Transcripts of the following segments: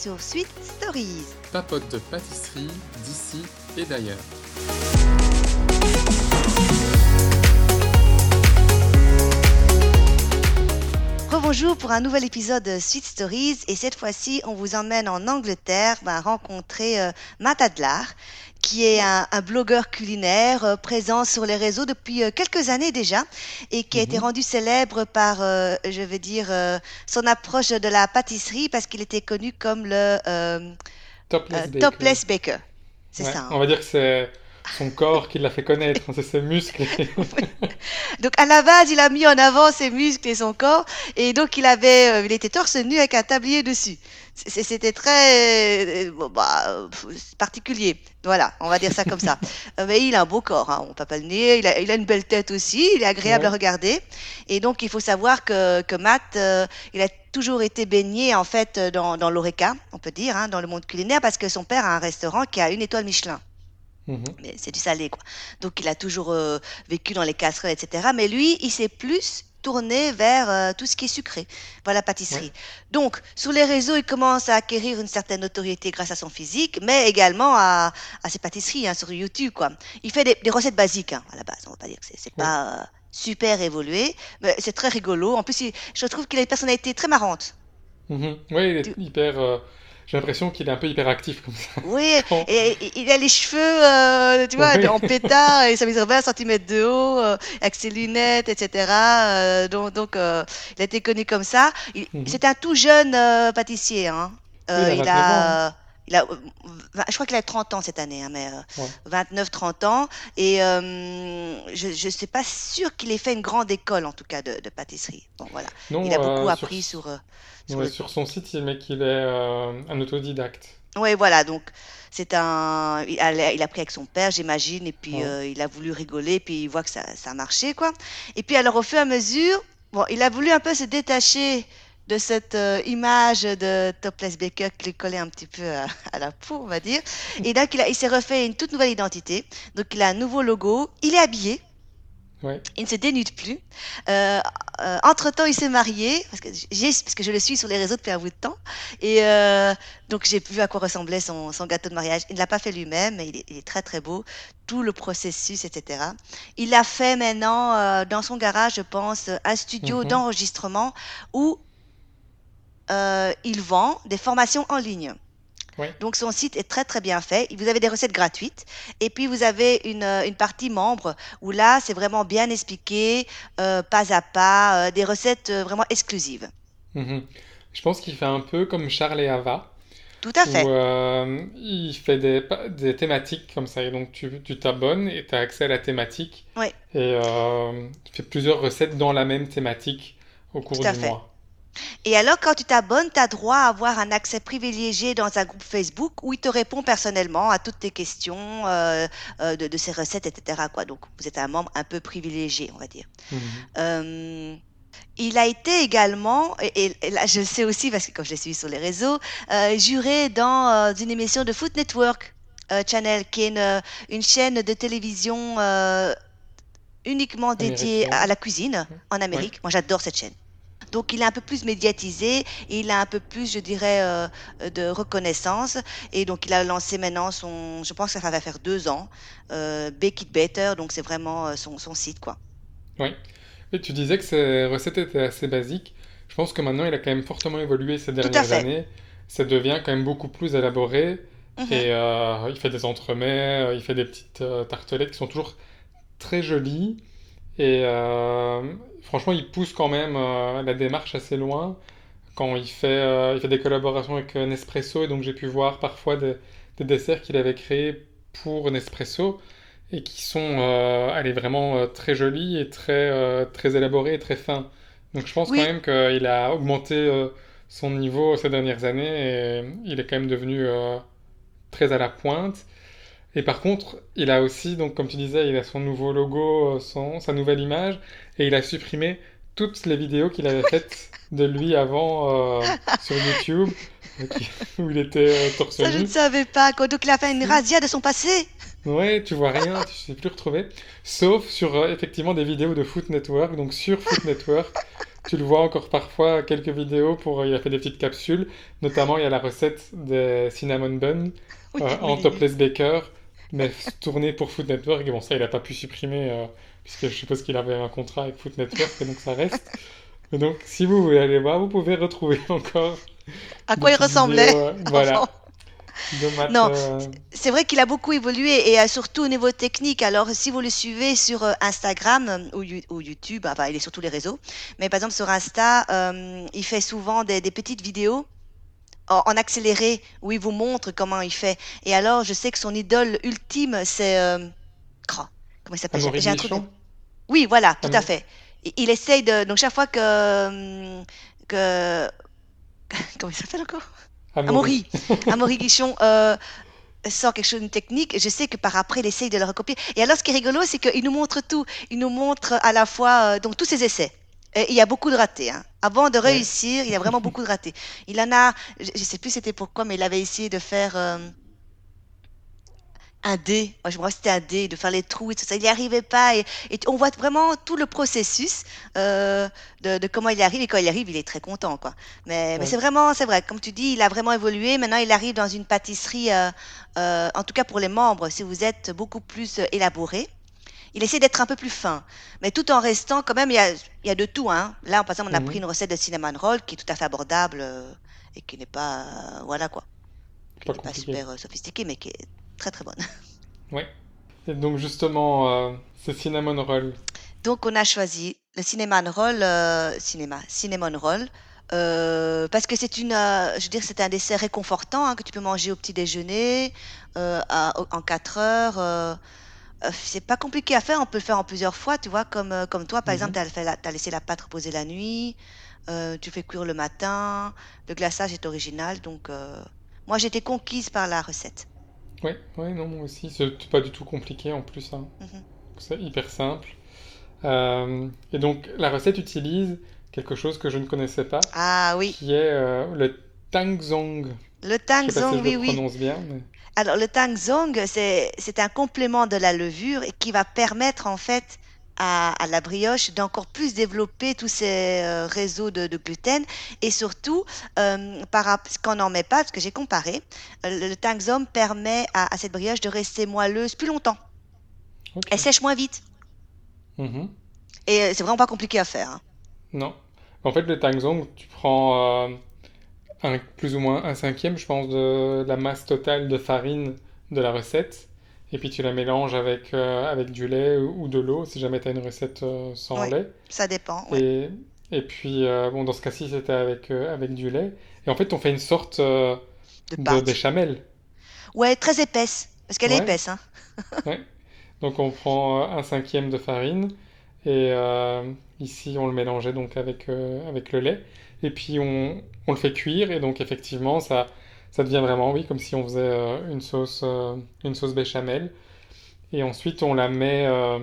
sur Sweet Stories. Papote de pâtisserie d'ici et d'ailleurs. Rebonjour pour un nouvel épisode de Sweet Stories et cette fois-ci on vous emmène en Angleterre bah, rencontrer euh, Matt Adlar qui est un, un blogueur culinaire euh, présent sur les réseaux depuis euh, quelques années déjà et qui a été Mhm. rendu célèbre par, euh, je veux dire, euh, son approche de la pâtisserie parce qu'il était connu comme le euh, Topless euh, Baker. topless baker. C'est Ouais, ça. hein. On va dire que c'est son corps qui l'a fait connaître, hein, c'est ses muscles. Donc à la base, il a mis en avant ses muscles et son corps, et donc il avait, euh, il était torse nu avec un tablier dessus. C'était très euh, bah, particulier. Voilà, on va dire ça comme ça. Euh, mais il a un beau corps, hein, on peut pas le nier. Il a, il a une belle tête aussi, il est agréable Ouais. à regarder. Et donc il faut savoir que, que Matt, euh, il a toujours été baigné en fait dans, dans l'oreca, on peut dire, hein, dans le monde culinaire, parce que son père a un restaurant qui a une étoile Michelin Mhm. mais c'est du salé quoi. Donc il a toujours euh, vécu dans les casseroles, etc. Mais lui, il s'est plus tourné vers euh, tout ce qui est sucré, vers la pâtisserie. Donc sur les réseaux, il commence à acquérir une certaine notoriété grâce à son physique, mais également à, à ses pâtisseries hein, sur YouTube quoi. Il fait des, des recettes basiques hein, à la base. On va pas dire que c'est Ouais. pas euh, super évolué, mais c'est très rigolo. En plus, il- je trouve qu'il a une personnalité très marrante. Mhm. Ouais, il est Tu- hyper. euh, J'ai l'impression qu'il est un peu hyperactif comme ça. Oui, Quand- et, et- il a les cheveux, euh, tu vois, Oui. en pétard, et ça mesure 20 cm de haut, euh, avec ses lunettes, etc. euh, donc, donc euh, il a été connu comme ça. Mhm. C'est un tout jeune euh, pâtissier. Hein. Euh, il a 29 ans, a, euh, il a, vingt- je crois qu'il a 30 ans cette année, hein, mais euh, Ouais. 29-30 ans. Et euh, je ne suis pas sûre qu'il ait fait une grande école, en tout cas, de, de pâtisserie. Bon, voilà. Non, Il a beaucoup euh, appris sur, sur ouais, le sur son site, il met qu'il est un autodidacte. Oui, voilà, donc c'est un. Il a, il a pris avec son père, j'imagine, et puis Ouais. il a voulu rigoler, puis il voit que ça, ça a marché, quoi. Et puis alors, au fur et à mesure, bon, il a voulu un peu se détacher de cette euh, image de Topless Baker qui lui collait un petit peu à, à la peau, on va dire. Et donc, il, a- il s'est refait une toute nouvelle identité. Donc, il a un nouveau logo, il est habillé. Ouais. Il ne se dénude plus. Euh, euh, entre-temps, il s'est marié, parce que, j'ai, parce que je le suis sur les réseaux depuis un bout de temps. Et euh, donc, j'ai vu à quoi ressemblait son, son gâteau de mariage. Il ne l'a pas fait lui-même, mais il est, il est très, très beau. Tout le processus, etc. Il a fait maintenant, euh, dans son garage, je pense, un studio Mhm. d'enregistrement où euh, il vend des formations en ligne. Donc son site est très très bien fait. Vous avez des recettes gratuites et puis vous avez une, euh, une partie membre où là c'est vraiment bien expliqué, euh, pas à pas, euh, des recettes vraiment exclusives. Mhm. Je pense qu'il fait un peu comme Charles et Ava, Tout à où fait. euh, il fait des, thématiques comme ça. Et donc tu tu t'abonnes et tu as accès à la thématique. Et euh, tu fais plusieurs recettes dans la même thématique au cours Tout à du fait. mois. Et alors quand tu t'abonnes, tu as droit à avoir un accès privilégié dans un groupe Facebook où il te répond personnellement à toutes tes questions euh, euh, de, de ses recettes, etc. Quoi. Donc vous êtes un membre un peu privilégié, on va dire. Mhm. Euh, il a été également, et, là je le sais aussi parce que comme je l'ai suivi sur les réseaux, juré dans une émission de Food Network Channel, qui est une, une chaîne de télévision uniquement dédiée à la cuisine en Amérique. Moi j'adore cette chaîne. Donc il est un peu plus médiatisé, et il a un peu plus, je dirais, euh, de reconnaissance. Et donc il a lancé maintenant son, je pense que ça va faire deux ans, euh, Bake It Better, donc c'est vraiment euh, son, son site, quoi. Oui. Et tu disais que ses recettes étaient assez basiques. Je pense que maintenant, il a quand même fortement évolué ces dernières années. Ça devient quand même beaucoup plus élaboré. Mhm. Et euh, il fait des entremets, euh, il fait des petites euh, tartelettes qui sont toujours très jolies. Et euh, franchement, il pousse quand même euh, la démarche assez loin. Quand il fait, euh, il fait des collaborations avec euh, Nespresso, et donc j'ai pu voir parfois des, des desserts qu'il avait créés pour Nespresso et qui sont allez, vraiment très jolis et très, très élaborés et très fins. Donc je pense Oui. quand même qu'il a augmenté son niveau ces dernières années et il est quand même devenu très à la pointe. Et par contre, il a aussi, donc comme tu disais, il a son nouveau logo, euh, son, sa nouvelle image, et il a supprimé toutes les vidéos qu'il avait faites de lui avant euh, sur YouTube. Où il était euh, torse Ça, je ne savais pas. Quoi. Donc, il a fait une Si. razzia de son passé. Ouais, tu vois rien, tu sais plus retrouver. Sauf sur euh, effectivement des vidéos de Food Network. Donc sur Food Network, tu le vois encore parfois, quelques vidéos pour. Il a fait des petites capsules. Notamment, il y a la recette des cinnamon buns Oui, euh, en oui, oui. topless baker, mais tourné pour Food Network. Et bon, ça, il a pas pu supprimer, euh, puisque je suppose qu'il avait un contrat avec Food Network, et donc ça reste. Et donc, si vous voulez aller voir, vous pouvez retrouver encore À quoi il ressemblait euh, voilà, maths. Non, euh, c'est vrai qu'il a beaucoup évolué et surtout au niveau technique. Alors, si vous le suivez sur Instagram ou, You- ou YouTube, enfin, il est sur tous les réseaux, mais par exemple sur Insta, il fait souvent des, des petites vidéos en, accéléré où il vous montre comment il fait. Et alors, je sais que son idole ultime, c'est... euh, oh, comment il s'appelle? J'ai un truc... de-. Oui, voilà, tout à fait. Il, il essaye de... Donc, chaque fois que... que... Comment il s'appelle encore? Amaury. Amaury. Guichon euh, sort quelque chose de technique, je sais que par après, il essaye de le recopier. Et alors, ce qui est rigolo, c'est qu'il nous montre tout. Il nous montre à la fois euh, donc tous ses essais. Et il y a beaucoup de ratés. hein. Avant de réussir, il y a vraiment beaucoup de ratés. Il en a, je ne sais plus c'était pourquoi, mais il avait essayé de faire euh, un dé. Moi, je me c'était un dé, de faire les trous et tout ça. Il n'y arrivait pas. Et, et on voit vraiment tout le processus euh, de, de comment il arrive. Et quand il arrive, il est très content, quoi. Mais, c'est vraiment, c'est vrai, comme tu dis, il a vraiment évolué. Maintenant, il arrive dans une pâtisserie, euh, en tout cas pour les membres, si vous êtes beaucoup plus élaboré. Il essaie d'être un peu plus fin, mais tout en restant quand même, il y a, il y a de tout. Hein. Là, par exemple, on a pris Mhm. une recette de cinnamon roll qui est tout à fait abordable euh, et qui n'est pas, euh, voilà quoi, qui Pas n'est pas super euh, sophistiquée, mais qui est très très bonne. Ouais. Et donc justement, euh, c'est cinnamon roll. Donc, on a choisi le cinnamon roll, cinéma, cinnamon roll, euh, parce que c'est une, euh, je veux dire, c'est un dessert réconfortant hein, que tu peux manger au petit déjeuner, euh, à- en 4 heures. Euh, c'est pas compliqué à faire, on peut le faire en plusieurs fois, tu vois, comme, euh, comme toi, par exemple, Mhm. tu as, laissé la pâte reposer la nuit, euh, tu fais cuire le matin, le glaçage est original, donc moi j'étais conquise par la recette. Ouais, ouais, non, moi aussi. C'est pas du tout compliqué en plus, hein. Mhm. C'est hyper simple. Et donc, la recette utilise quelque chose que je ne connaissais pas, Ah oui, qui est le tangzong. Le si tangzong, je oui, oui. bien, mais... Alors, le tangzong, c'est, c'est un complément de la levure et qui va permettre en fait à, à la brioche d'encore plus développer tous ces euh, réseaux de, de gluten et surtout, euh, par, ce qu'on n'en met pas, parce que j'ai comparé, euh, le, le tangzong permet à, à cette brioche de rester moelleuse plus longtemps. Elle sèche moins vite Mhm. et euh, c'est vraiment pas compliqué à faire. hein. Non. En fait, le tangzong, tu prends euh, un, plus ou moins un cinquième, je pense, de la masse totale de farine de la recette. Et puis tu la mélanges avec, euh, avec du lait ou, ou de l'eau, si jamais tu as une recette euh, sans Oui, lait. ça dépend. Ouais. Et, et puis, euh, bon, dans ce cas-ci, c'était avec, avec du lait. Et en fait, on fait une sorte De de béchamel. Ouais, très épaisse parce qu'elle est épaisse. Hein. ouais. Donc on prend un cinquième de farine et ici on le mélangeait donc avec, avec le lait et puis on, on le fait cuire et donc effectivement ça, ça devient vraiment oui comme si on faisait euh, une sauce, euh, une sauce béchamel et ensuite on la met euh,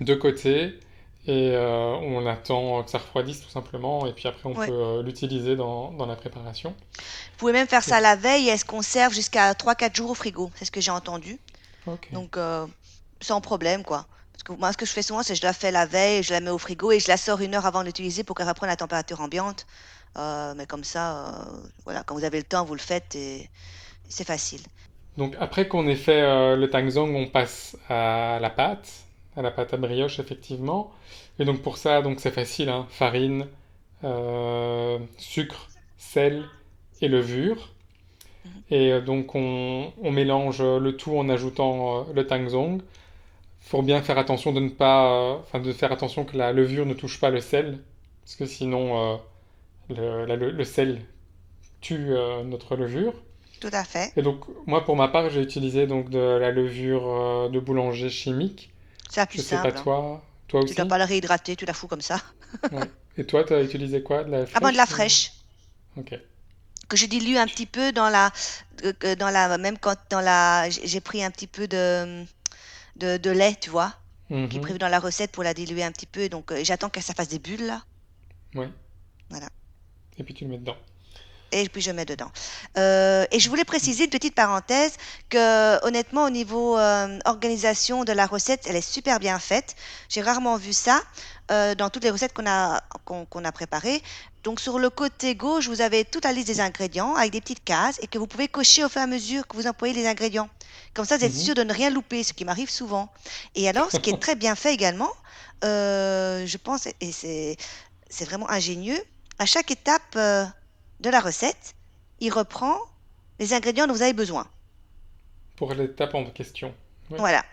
de côté et on attend que ça refroidisse tout simplement et puis après on Ouais. peut l'utiliser dans, dans la préparation. Vous pouvez même faire ça la veille et se conserve jusqu'à trois quatre jours au frigo. C'est ce que j'ai entendu. Donc, sans problème, quoi. Parce que moi, ce que je fais souvent, c'est que je la fais la veille, je la mets au frigo et je la sors une heure avant de l'utiliser pour qu'elle reprenne la température ambiante. Euh, mais comme ça, euh, voilà, quand vous avez le temps, vous le faites et c'est facile. Donc après qu'on ait fait euh, le tangzong, on passe à la pâte, à la pâte à brioche effectivement. Et donc pour ça, donc c'est facile, hein, farine, sucre, sel et levure. Mhm. Et donc on, on mélange le tout en ajoutant le tangzong. Faut bien faire attention de ne pas, euh, enfin de faire attention que la levure ne touche pas le sel, parce que sinon euh, le, la- le- le sel tue euh, notre levure. Tout à fait. Et donc, moi, pour ma part, j'ai utilisé donc de la levure de boulanger chimique. C'est plus Je sais pas simple. toi, toi Tu dois aussi? pas la réhydrater, tu la fous comme ça. Ouais. Et toi, tu as utilisé quoi? De la Ah ben, de la fraîche? fraîche. Ok. Que je dilue un petit peu dans la, dans la, même quand dans la, j'ai pris un petit peu de, de, de lait, tu vois, qui est Mhm. prévu dans la recette pour la diluer un petit peu. Donc, euh, j'attends que ça fasse des bulles là. Ouais. Voilà. Et puis tu le mets dedans. et puis je mets dedans. Euh, et je voulais préciser une petite parenthèse que honnêtement au niveau euh, organisation de la recette, elle est super bien faite. J'ai rarement vu ça dans toutes les recettes qu'on a qu'on qu'on a préparées. Donc sur le côté gauche, vous avez toute la liste des ingrédients avec des petites cases et que vous pouvez cocher au fur et à mesure que vous employez les ingrédients. Comme ça, vous êtes Mhm. sûr de ne rien louper, ce qui m'arrive souvent. Et alors, ce qui est très bien fait également, euh, je pense, et c'est vraiment ingénieux, à chaque étape euh, de la recette, il reprend les ingrédients dont vous avez besoin. Pour l'étape en question. Voilà.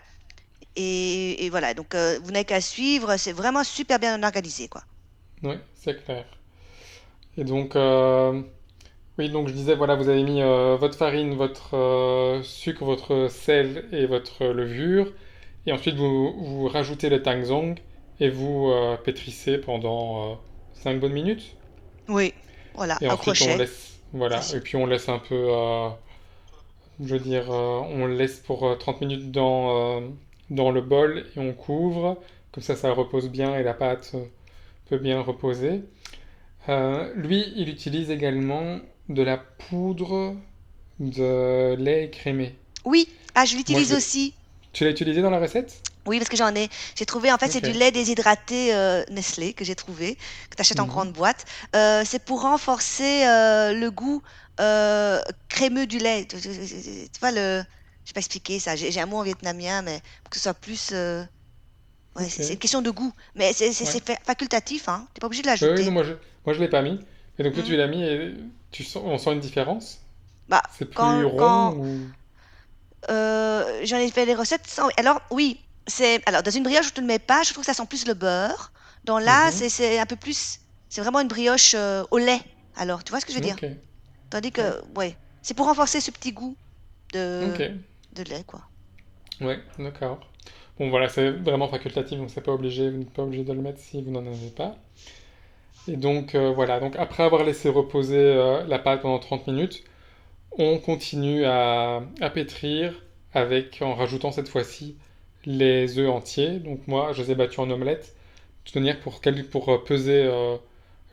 Et, et voilà, donc euh, vous n'avez qu'à suivre, c'est vraiment super bien organisé, quoi. oui, c'est clair. Et donc, euh, oui, donc je disais, voilà, vous avez mis euh, votre farine, votre euh, sucre, votre sel et votre levure. Et ensuite, vous, vous rajoutez le tangzong et vous pétrissez pendant euh, 5 bonnes minutes. Oui, voilà, Et ensuite, on crochet, laisse, voilà, et puis on laisse un peu, je veux dire, on laisse pour euh, 30 minutes dans, dans le bol et on couvre. Comme ça, ça repose bien et la pâte peut bien reposer. Euh, lui, il utilise également de la poudre de lait écrémé. Oui, ah, je l'utilise aussi. Tu l'as utilisé dans la recette? Oui, parce que j'en ai. J'ai trouvé, en fait, c'est du lait déshydraté euh, Nestlé que j'ai trouvé, que tu achètes en Mhm. grande boîte. Euh, c'est pour renforcer le goût crémeux du lait. Tu, vois, le. Je vais pas expliquer ça. J'ai j'ai un mot en vietnamien, mais pour que ce soit plus. Ouais, c'est c'est une question de goût. Mais c'est Ouais. facultatif, hein. T'es pas obligé de Oui, oui, non, l'ajouter. moi je, je l'ai pas mis. Et donc toi tu l'as mis et tu sens, on sent une différence? Bah, C'est plus quand, rond quand ou... euh, j'en ai fait des recettes sans. Alors, oui, c'est. Alors, dans une brioche, je ne mets pas. Je trouve que ça sent plus le beurre. Dans là, Mhm. c'est un peu plus. C'est vraiment une brioche euh, au lait. Alors, tu vois ce que je veux dire? Tandis que, ouais, c'est pour renforcer ce petit goût de, de lait, quoi. ouais, d'accord. Bon voilà, c'est vraiment facultatif, donc c'est pas obligé, vous n'êtes pas obligé de le mettre si vous n'en avez pas. Et donc euh, voilà, donc après avoir laissé reposer euh, la pâte pendant 30 minutes, on continue à, à pétrir avec, en rajoutant cette fois-ci les œufs entiers. Donc moi, je les ai battus en omelette, de toute manière pour, euh, peser euh,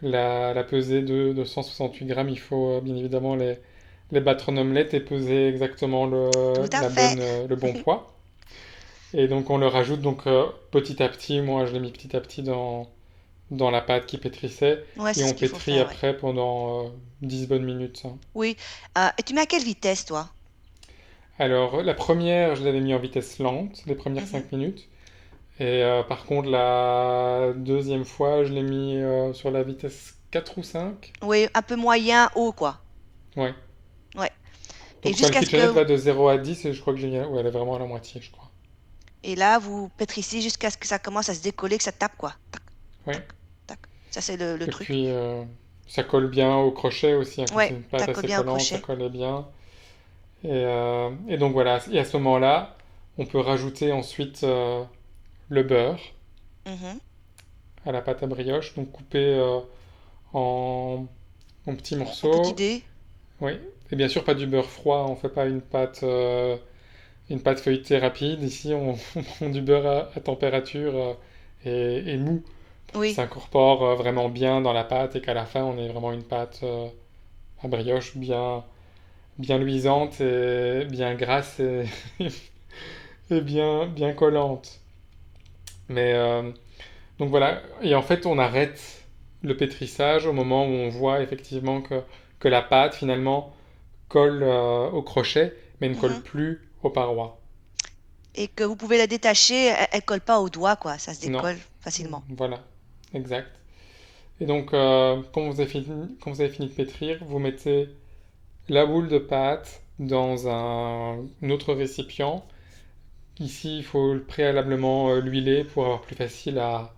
la, la pesée de, de 168 grammes, il faut bien évidemment les, les battre en omelette et peser exactement la bonne, le bon poids. Et donc on le rajoute donc euh, petit à petit, moi je l'ai mis petit à petit dans, dans la pâte qui pétrissait Ouais, et on pétrit faire, ouais. après pendant euh, 10 bonnes minutes. hein. Oui. Euh, et tu mets à quelle vitesse, toi? Alors la première, je l'avais mis en vitesse lente, les premières Mhm. 5 minutes. Et euh, par contre la deuxième fois, je l'ai mis sur la vitesse 4 ou 5. Oui, un peu moyen, haut, quoi. Ouais. Ouais. Et Donc le jusqu'à ce que... va de 0 à 10 et je crois que j'ai mis... Ouais, elle est vraiment à la moitié, je crois. Et là, vous pétrissez jusqu'à ce que ça commence à se décoller, que ça tape, quoi. Tac, Ouais. tac, tac. Ça, c'est le, le Et truc. puis euh, ça colle bien au crochet aussi, hein, Ouais, une ça colle bien au ça collait bien. Et, euh, et donc voilà, et à ce moment-là, on peut rajouter ensuite euh, le beurre Mhm. à la pâte à brioche, donc coupé en, en petits En morceaux. petits dés. Oui, et bien sûr pas du beurre froid, on fait pas une pâte, une pâte feuilletée rapide. Ici, on, on prend du beurre à, à température euh, et, et mou pour s'incorpore euh, vraiment bien dans la pâte et qu'à la fin, on ait vraiment une pâte euh, à brioche bien, bien luisante et bien grasse et, et bien, bien collante. Mais euh, donc voilà, et en fait, on arrête le pétrissage au moment où on voit effectivement que, que la pâte finalement colle euh, au crochet, mais ne colle Mhm. plus aux parois. Et que vous pouvez la détacher, elle, elle colle pas au doigt, quoi. Ça se Non, décolle facilement. voilà, exact. Et donc, euh, quand vous avez fini, quand vous avez fini de pétrir, vous mettez la boule de pâte dans un, un autre récipient. Ici, il faut préalablement euh, l'huiler pour avoir plus facile à,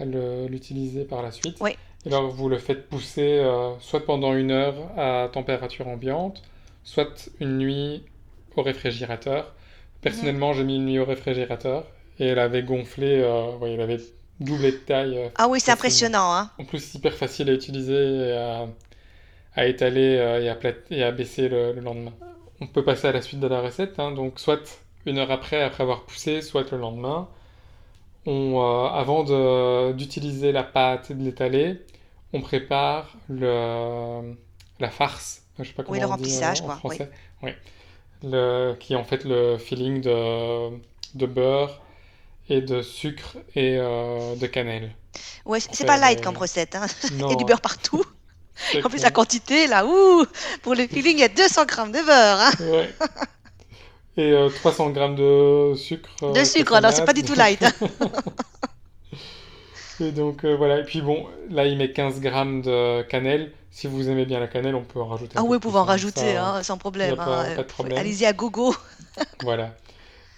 l'utiliser par la suite. Oui. Et alors, vous le faites pousser euh, soit pendant une heure à température ambiante, soit une nuit au réfrigérateur. Mhm. Personnellement, j'ai mis une nuit au réfrigérateur et elle avait gonflé, euh, ouais, elle avait doublé de taille euh, Ah oui, c'est impressionnant, hein. En plus, hyper facile à utiliser et à, à étaler euh, et, à et à baisser le, le lendemain. On peut passer à la suite de la recette, hein. donc soit une heure après, après avoir poussé, soit le lendemain. On, euh, avant d'utiliser la pâte et de l'étaler, on prépare le, la farce, je sais pas Oui, le on dit remplissage, en quoi. Oui. français. Oui. Le, qui est en fait le filling de, de beurre et de sucre et euh, de cannelle. Ouais, c'est pas faire light comme recette, hein. Il y a du beurre partout. En plus, la quantité, là, ouh, pour le feeling, il y a 200 grammes de beurre, hein. Ouais. Et euh, 300 grammes de sucre De euh, sucre, alors c'est pas du tout light. Et donc euh, voilà. Et puis bon, là il met 15 grammes de cannelle. Si vous aimez bien la cannelle, on peut en rajouter Ah oui, vous pouvez en hein. rajouter, Ça, hein, sans problème. hein. pas, pas de problème. Allez-y à gogo. Voilà.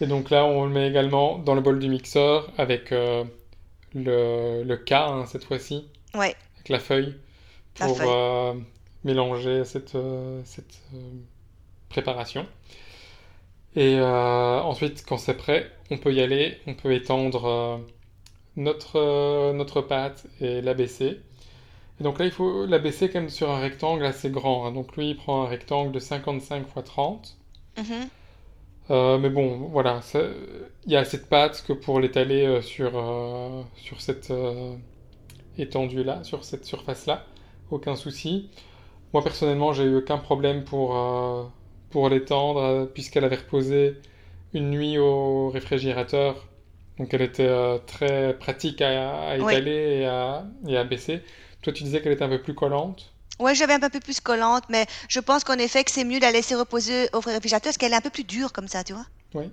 Et donc là, on le met également dans le bol du mixeur avec euh, le, le K hein, cette fois-ci, Ouais, avec la feuille, la pour feuille. euh, mélanger cette, cette préparation. Et ensuite, quand c'est prêt, on peut y aller, on peut étendre notre, euh, notre pâte et l'abaisser. Et donc là, il faut l'abaisser quand même sur un rectangle assez grand. hein. Donc lui, il prend un rectangle de 55 x 30. Mhm. Euh, mais bon, voilà, il y a assez de pâte que pour l'étaler euh, sur, euh, sur cette euh, étendue-là, sur cette surface-là, aucun souci. Moi, personnellement, j'ai eu aucun problème pour, pour l'étendre, puisqu'elle avait reposé une nuit au réfrigérateur. Donc, elle était euh, très pratique à, à Oui. étaler et à, et à baisser. Toi, tu disais qu'elle était un peu plus collante. Ouais, j'avais un peu plus collante, mais je pense qu'en effet que c'est mieux de la laisser reposer au réfrigérateur parce qu'elle est un peu plus dure comme ça, tu vois, Oui.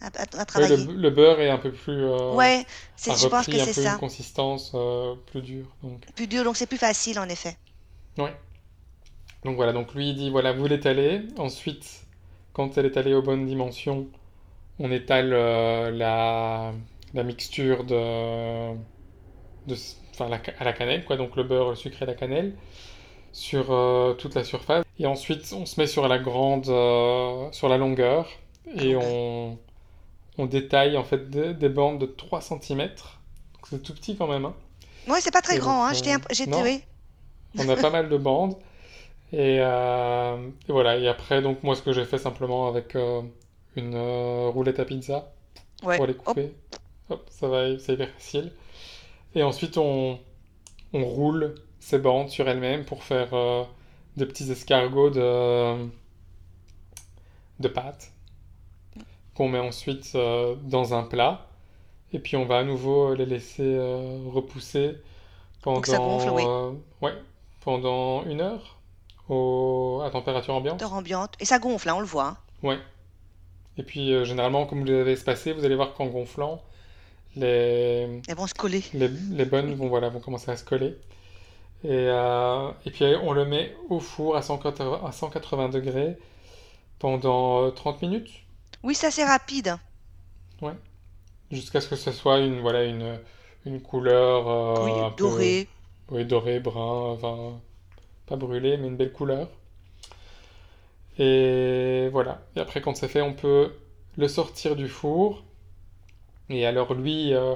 à, à- à Oui, le, travailler. le beurre est un peu plus, euh, Ouais, c'est, je pense que c'est peu une ça. consistance euh, plus dure. Donc, Plus dur, donc c'est plus facile en effet. ouais. Donc voilà, donc lui il dit voilà, vous l'étalez. Ensuite, quand elle est étalée aux bonnes dimensions, on étale euh, la, la mixture de, de, enfin, la, à la cannelle, quoi, donc le beurre, le sucre et la cannelle, sur euh, toute la surface. Et ensuite, on se met sur la grande, euh, sur la longueur, et longueur. on, on détaille en fait des, des bandes de 3 cm. C'est tout petit quand même, hein. Ouais, c'est pas très Et grand, hein. J'étais, oui. on a pas mal de bandes. Et, euh, et voilà, et après, donc moi ce que j'ai fait simplement avec une euh, roulette à pizza Ouais. pour les couper. Hop, ça va, c'est hyper facile. Et ensuite on, on roule ces bandes sur elles-mêmes pour faire euh, des petits escargots de, de pâte qu'on met ensuite euh, dans un plat. Et puis on va à nouveau les laisser euh, repousser pour que ça gonfle, oui. pendant, ouais, pendant une heure au, à température ambiante. Heure ambiante. Et ça gonfle, hein, on le voit. hein. Ouais. Et puis euh, généralement, comme vous les avez espacés, vous allez voir qu'en gonflant, les, Elles vont se coller. les, les bonnes vont, voilà, vont commencer à se coller. Et, euh, et puis on le met au four à 180, à 180 degrés pendant euh, 30 minutes. Oui, c'est assez rapide. Ouais. Jusqu'à ce que ce soit une, voilà, une, une couleur euh, Oui, un peu doré. oui, doré, brun, enfin, pas brûlé, mais une belle couleur. Et voilà. Et après, quand c'est fait, on peut le sortir du four. Et alors, lui, euh,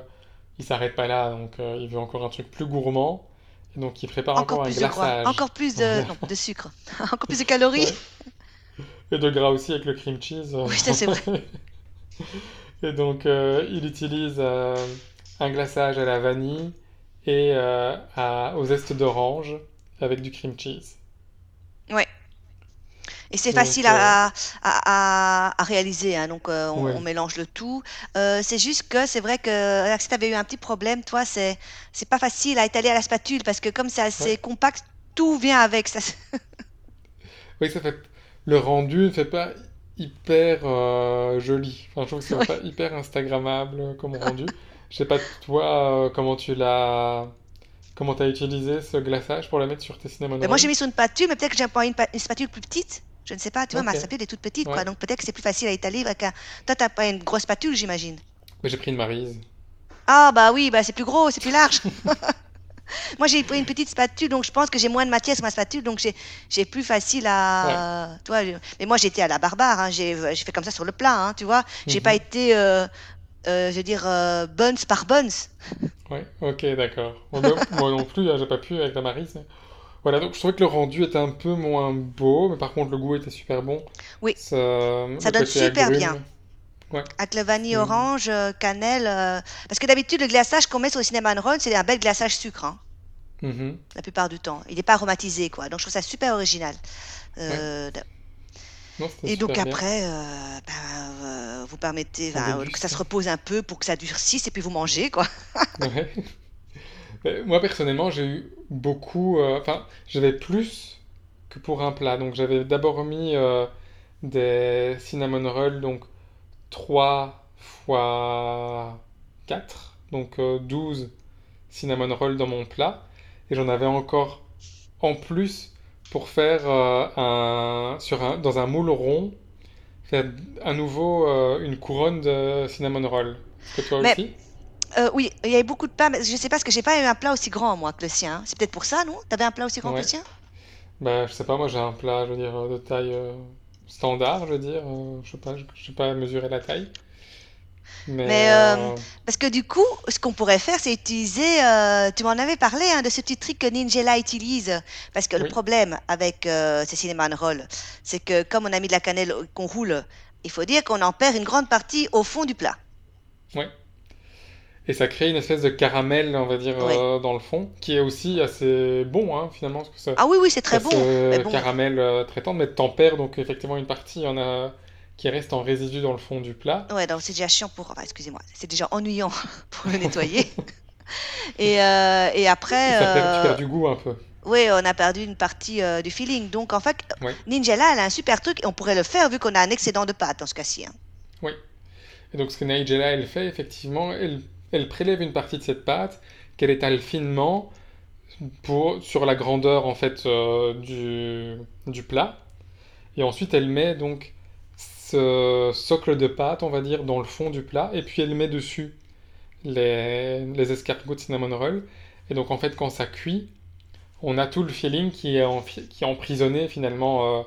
il s'arrête pas là, donc euh, il veut encore un truc plus gourmand. Et donc, il prépare Encore encore un de glaçage. encore plus de, non, de sucre, encore plus de calories. Ouais. Et de gras aussi avec le cream cheese. Oui, ça c'est vrai. Et donc, euh, il utilise euh, un glaçage à la vanille et à, au zeste d'orange avec du cream cheese. Ouais. Et c'est facile euh, à, à, à, à réaliser, hein, donc euh, on, ouais. on mélange le tout. Euh, c'est juste que c'est vrai que si tu avais eu un petit problème, toi, c'est c'est pas facile à étaler à la spatule parce que comme c'est assez Ouais. compact, tout vient avec. Ça, Oui, ça fait... Le rendu ne fait pas hyper euh, joli. Enfin, je trouve que c'est Ouais. pas hyper Instagrammable comme rendu. Je sais pas, toi, comment tu l'as... Comment t'as utilisé ce glaçage pour la mettre sur tes cinnamon Mais moi, j'ai mis sur une spatule, mais peut-être que j'ai pas une, une spatule plus petite. Je ne sais pas, tu vois, ma spatule est toute petite, quoi. Donc peut-être que c'est plus facile à étaler avec un... Toi, t'as pas une grosse spatule, j'imagine. Mais j'ai pris une Maryse. Ah, bah oui, bah c'est plus gros, c'est plus large. Moi, j'ai pris une petite spatule, donc je pense que j'ai moins de matière sur ma spatule, donc j'ai plus facile à... Je- mais moi, j'étais à la barbare, hein, j'ai j'ai fait comme ça sur le plat, hein, tu vois. J'ai pas Mhm. été, euh, euh, je veux dire, euh, buns par buns. Ouais, ok, d'accord. Moi non plus, hein, j'ai pas pu avec la Maryse. mais- Voilà, donc je trouvais que le rendu était un peu moins beau, mais par contre le goût était super bon. Oui, Ça, donne super agrume. bien. Ouais. Avec le vanille Mm. orange, euh, cannelle. euh, Parce que d'habitude, le glaçage qu'on met sur le cinnamon roll, c'est un bel glaçage sucre. hein. Mhm. la plupart du temps. Il n'est pas aromatisé, quoi. Donc je trouve ça super original. Ouais. Euh, Non, et donc après, euh, ben, vous permettez que ça se repose un peu pour que ça durcisse et puis vous mangez, quoi. Ouais. Mais Moi, personnellement, j'ai eu beaucoup. euh, Enfin, j'avais plus que pour un plat. Donc, j'avais d'abord mis euh, des cinnamon rolls, donc 3 fois 4, donc euh, 12 cinnamon rolls dans mon plat. Et j'en avais encore en plus pour faire euh, un, sur un, dans un moule rond, faire à nouveau euh, une couronne de cinnamon roll. Que toi Mais aussi? Euh, oui, il y avait beaucoup de plats, mais je sais pas, parce que j'ai pas eu un plat aussi grand, moi, que le sien. hein. C'est peut-être pour ça, non? T'avais un plat aussi grand que le sien? Bah, je sais pas, moi j'ai un plat, je veux dire, de taille euh, standard, je veux dire. euh, je sais pas, je, je sais pas mesurer la taille. Mais Mais euh, parce que du coup, ce qu'on pourrait faire, c'est utiliser. tu m'en avais parlé hein, de ce petit truc que Ningella utilise. Parce que le problème avec ces cinnamon rolls, c'est que comme on a mis de la cannelle qu'on roule, il faut dire qu'on en perd une grande partie au fond du plat. ouais. Et ça crée une espèce de caramel, on va dire, Oui. euh, dans le fond, qui est aussi assez bon, hein, finalement, parce que ça, Ah oui, oui, c'est très bon. Mais bon, caramel euh, très tendre, mais t'en perds donc effectivement une partie, il y en a qui reste en résidu dans le fond du plat. ouais, donc c'est déjà chiant pour. Enfin, excusez-moi, c'est déjà ennuyant pour le nettoyer. Et, euh, et Et après, ça perd, tu euh, perds du goût un peu. oui, on a perdu une partie euh, du feeling. Donc en fait, Oui, Ningella, elle a un super truc et on pourrait le faire vu qu'on a un excédent de pâte dans ce cas-ci. hein. oui. Et donc ce que Nigella, elle fait, effectivement, elle, elle prélève une partie de cette pâte qu'elle étale finement pour, sur la grandeur en fait euh, du, plat. Et ensuite elle met donc ce socle de pâte, on va dire, dans le fond du plat. Et puis elle met dessus les, escargots de cinnamon roll. Et donc en fait quand ça cuit, on a tout le feeling qui est, qui est emprisonné finalement euh,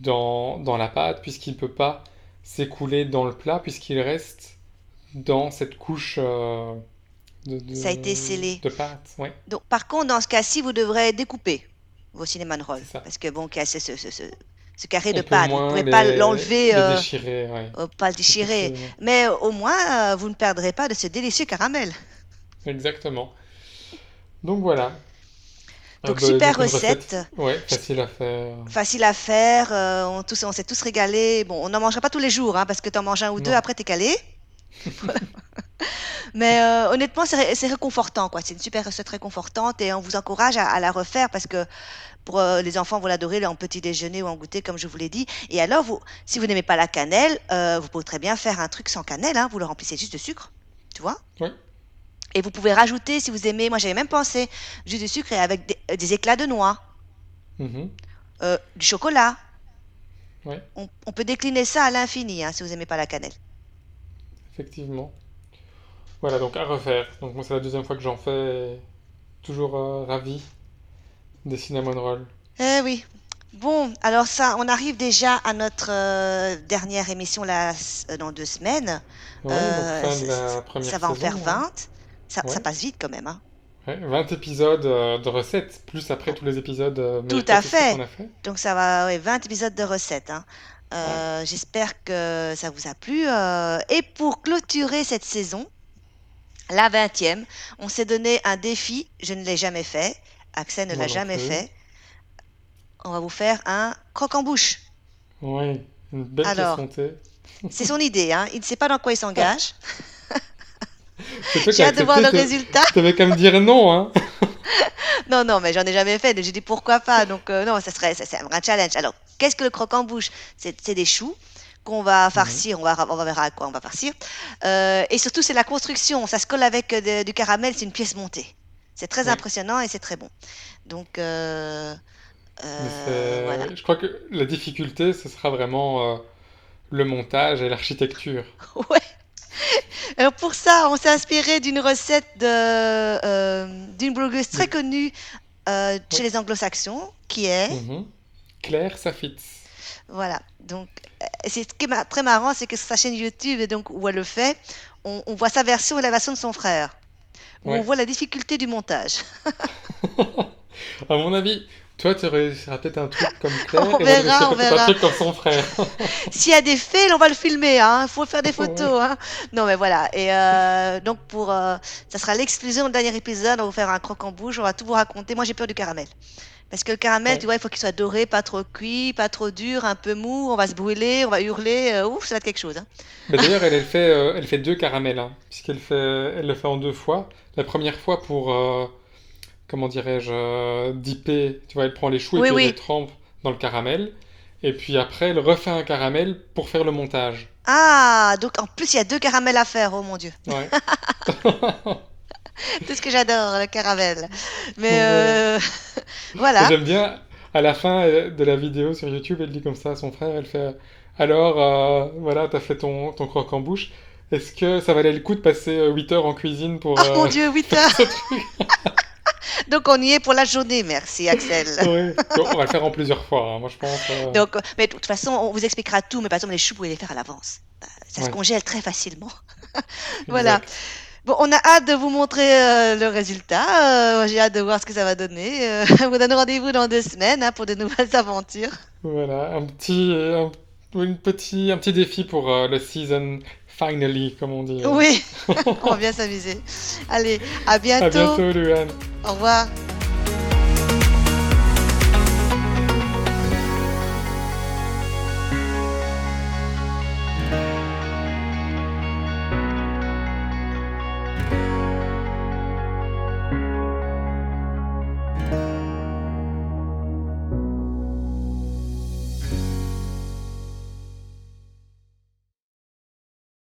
dans, dans la pâte puisqu'il ne peut pas s'écouler dans le plat puisqu'il reste dans cette couche euh, de, Ça a été de, scellé. de pâte. Ouais, Donc, par contre, dans ce cas-ci, vous devrez découper vos cinnamon rolls. c'est ça. Parce que bon, a ce, ce- ce- carré de On pâte, vous ne pourrez pas les, l'enlever, les euh, ouais, euh, pas le déchirer. Mais au moins, vous ne perdrez pas de ce délicieux caramel. Exactement. Donc voilà. Ah Donc, bah, super recette, recette. ouais, facile à faire. Facile à faire, euh, on, tous, on s'est tous régalés. Bon, on n'en mangera pas tous les jours, hein, parce que tu en manges un ou deux, après t'es calé. Mais euh, honnêtement, c'est ré- c'est réconfortant, quoi. C'est une super recette réconfortante et on vous encourage à, à la refaire parce que pour euh, les enfants vont l'adorer en petit déjeuner ou en goûter, comme je vous l'ai dit. Et alors, vous, si vous n'aimez pas la cannelle, euh, vous pouvez très bien faire un truc sans cannelle. hein. Vous le remplissez juste de sucre, tu vois. Et vous pouvez rajouter, si vous aimez, moi j'avais même pensé, juste du sucre et avec des, des éclats de noix, mhm, euh, du chocolat. ouais, On, on peut décliner ça à l'infini, hein, si vous n'aimez pas la cannelle. Effectivement. Voilà, donc à refaire. Donc moi c'est la deuxième fois que j'en fais. Toujours euh, ravi des cinnamon rolls. Eh oui. Bon, alors ça, on arrive déjà à notre euh, dernière émission là, euh, dans deux semaines. Ouais, donc Euh, fin c- de la c- première ça va en faire saison. hein. 20. Ça, ça Ouais. passe vite quand même. hein. Ouais, 20 épisodes de recettes, plus après tous les épisodes Tout à fait. qu'on a fait. Donc ça va, ouais, 20 épisodes de recettes. hein. Euh, J'espère que ça vous a plu. euh, et pour clôturer cette saison, la 20e, on s'est donné un défi. Je ne l'ai jamais fait. Axel ne l'a jamais plus. fait. On va vous faire un croque en bouche. Ouais, une belle Alors, c'est son idée. Hein. Il ne sait pas dans quoi il s'engage. J'ai hâte de voir le résultat. t'avais qu'à me dire non, hein. Non, non, mais j'en ai jamais fait. J'ai dit pourquoi pas. Donc, euh, non, ça serait, c'est un vrai challenge. Alors, qu'est-ce que le croque en bouche? C'est des choux qu'on va farcir. On va, on va verra à quoi on va farcir. Euh, et surtout, c'est la construction. Ça se colle avec euh, de- du caramel. C'est une pièce montée. C'est très Ouais. impressionnant et c'est très bon. Donc, euh, euh, voilà. Je crois que la difficulté, ce sera vraiment le montage et l'architecture. Ouais. Alors pour ça, on s'est inspiré d'une recette de, euh, d'une blogueuse très connue euh, chez les anglo-saxons, qui est Mhm. Claire Safitz. Voilà. Donc, euh, c'est ce qui est très marrant, c'est que sur sa chaîne YouTube, et donc où elle le fait, on, on voit sa version et la version de son frère, on voit la difficulté du montage. À mon avis, toi, tu réussiras peut-être un truc comme Claire, On et verra, on peut-être un verra. truc comme son frère. S'il y a des fails, on va le filmer, hein. Faut faire des photos, hein. Non, mais voilà. Et euh, donc pour, euh, ça sera l'exclusion du dernier épisode. On va vous faire un croc en bouche. On va tout vous raconter. Moi, j'ai peur du caramel. Parce que le caramel, Ouais. tu vois, il faut qu'il soit doré, pas trop cuit, pas trop dur, un peu mou. On va se brûler, on va hurler. euh, ouf, ça va être quelque chose. Hein. D'ailleurs, elle, elle fait, elle fait deux caramels, hein, puisqu'elle fait, elle le fait en deux fois. La première fois pour, comment dirais-je, euh, dipper, tu vois, elle prend les choux et Oui, puis elle les trempe dans le caramel. Et puis après, elle refait un caramel pour faire le montage. Ah, donc en plus, il y a deux caramels à faire. Oh mon Dieu. Ouais. Tout ce que j'adore, le caramel. Mais Ouais. euh, voilà. J'aime bien, à la fin euh, de la vidéo sur YouTube, elle dit comme ça à son frère, elle fait, alors, euh, voilà, t'as fait ton, ton croque en bouche. Est-ce que ça valait le coup de passer euh, 8 heures en cuisine pour... Oh mon Dieu, 8 heures. Donc on y est pour la journée. Merci, Axel. Donc, on va le faire en plusieurs fois, hein, moi je pense. euh, Donc, mais de toute façon, on vous expliquera tout. Mais par exemple, les choux, vous pouvez les faire à l'avance. Euh, Ça se congèle très facilement. Voilà. exact. Bon, on a hâte de vous montrer euh, le résultat. Euh, J'ai hâte de voir ce que ça va donner. On vous donne rendez-vous dans deux semaines hein, pour de nouvelles aventures. Voilà, un petit, un, une petit, un petit défi pour le season finally, comme on dit. euh. Oui, on va bien s'amuser. Allez, à À bientôt. bientôt, Luan. Au revoir.